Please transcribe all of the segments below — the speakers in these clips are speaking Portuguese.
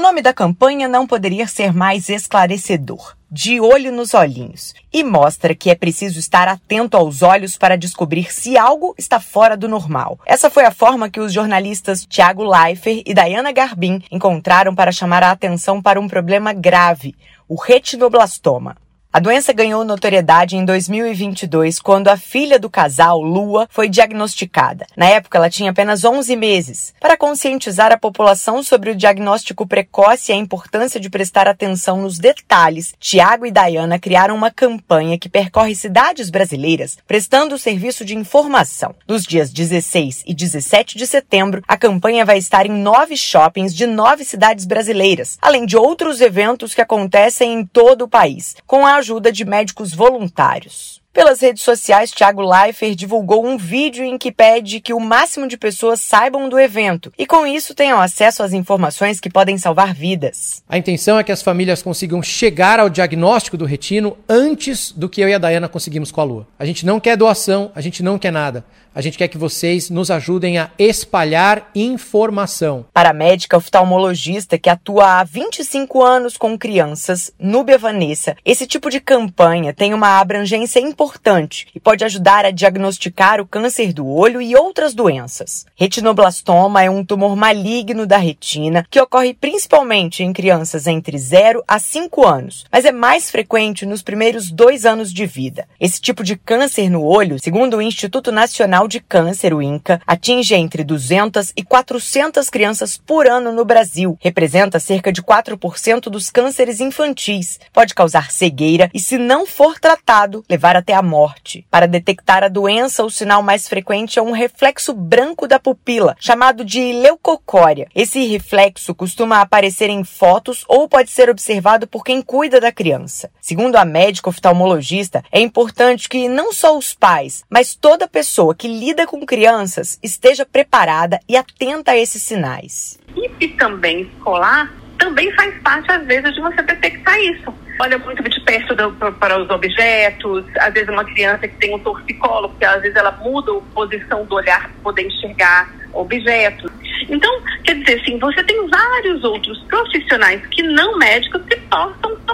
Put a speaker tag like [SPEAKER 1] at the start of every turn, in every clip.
[SPEAKER 1] O nome da campanha não poderia ser mais esclarecedor. De olho nos olhinhos. E mostra que é preciso estar atento aos olhos para descobrir se algo está fora do normal. Essa foi a forma que os jornalistas Tiago Leifert e Diana Garbin encontraram para chamar a atenção para um problema grave, o retinoblastoma. A doença ganhou notoriedade em 2022, quando a filha do casal, Lua, foi diagnosticada. Na época, ela tinha apenas 11 meses. Para conscientizar a população sobre o diagnóstico precoce e a importância de prestar atenção nos detalhes, Tiago e Dayana criaram uma campanha que percorre cidades brasileiras prestando serviço de informação. Nos dias 16 e 17 de setembro, a campanha vai estar em nove shoppings de nove cidades brasileiras, além de outros eventos que acontecem em todo o país, com a ajuda de médicos voluntários. Pelas redes sociais, Thiago Leifert divulgou um vídeo em que pede que o máximo de pessoas saibam do evento e, com isso, tenham acesso às informações que podem salvar vidas.
[SPEAKER 2] A intenção é que as famílias consigam chegar ao diagnóstico do retino antes do que eu e a Dayana conseguimos com a Lua. A gente não quer doação, a gente não quer nada. A gente quer que vocês nos ajudem a espalhar informação.
[SPEAKER 1] Para a médica oftalmologista que atua há 25 anos com crianças, Núbia Vanessa, esse tipo de campanha tem uma abrangência importante e pode ajudar a diagnosticar o câncer do olho e outras doenças. Retinoblastoma é um tumor maligno da retina que ocorre principalmente em crianças entre 0 a 5 anos, mas é mais frequente nos primeiros dois anos de vida. Esse tipo de câncer no olho, segundo o Instituto Nacional de Câncer, o INCA, atinge entre 200 e 400 crianças por ano no Brasil. Representa cerca de 4% dos cânceres infantis. Pode causar cegueira e, se não for tratado, levar até até a morte. Para detectar a doença, o sinal mais frequente é um reflexo branco da pupila, chamado de leucocória. Esse reflexo costuma aparecer em fotos ou pode ser observado por quem cuida da criança. Segundo a médica oftalmologista, é importante que não só os pais, mas toda pessoa que lida com crianças esteja preparada e atenta a esses sinais.
[SPEAKER 3] E também escolar também faz parte, às vezes, de você detectar isso olha muito de perto do, para os objetos, às vezes uma criança que tem um torcicolo, porque às vezes ela muda a posição do olhar para poder enxergar objetos. Então, quer dizer assim, você tem vários outros profissionais que não médicos que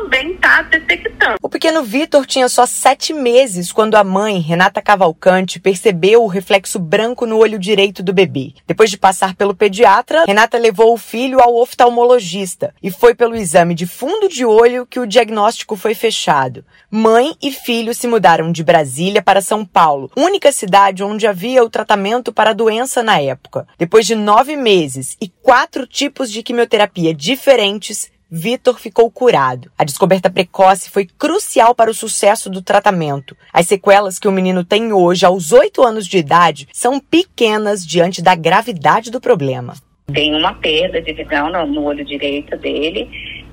[SPEAKER 3] também estar tá detectando.
[SPEAKER 1] O pequeno Vitor tinha só sete meses quando a mãe, Renata Cavalcante, percebeu o reflexo branco no olho direito do bebê. Depois de passar pelo pediatra, Renata levou o filho ao oftalmologista e foi pelo exame de fundo de olho que o diagnóstico foi fechado. Mãe e filho se mudaram de Brasília para São Paulo, única cidade onde havia o tratamento para a doença na época. Depois de nove meses e quatro tipos de quimioterapia diferentes, Vitor ficou curado. A descoberta precoce foi crucial para o sucesso do tratamento. As sequelas que o menino tem hoje, aos oito anos de idade, são pequenas diante da gravidade do problema.
[SPEAKER 4] Tem uma perda de visão no, no olho direito dele,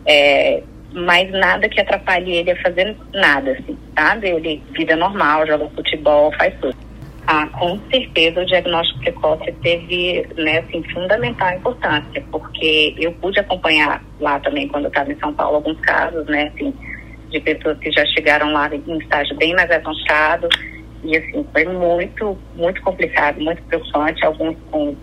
[SPEAKER 4] é, mas nada que atrapalhe ele a fazer nada, assim, sabe? Ele, vida normal, joga futebol, faz tudo. Ah, com certeza o diagnóstico precoce teve, né, assim, fundamental importância, porque eu pude acompanhar lá também, quando eu estava em São Paulo, alguns casos, né, assim, de pessoas que já chegaram lá em estágio bem mais avançado, e assim, foi muito, muito complicado, muito preocupante, alguns com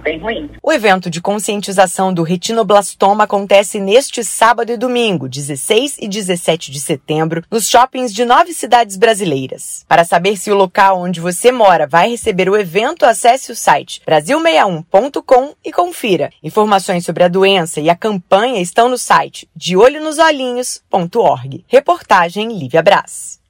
[SPEAKER 4] bem.
[SPEAKER 1] O evento de conscientização do retinoblastoma acontece neste sábado e domingo, 16 e 17 de setembro, nos shoppings de nove cidades brasileiras. Para saber se o local onde você mora vai receber o evento, acesse o site brasil61.com e confira. Informações sobre a doença e a campanha estão no site deolhonosolhinhos.org. Reportagem Lívia Brás.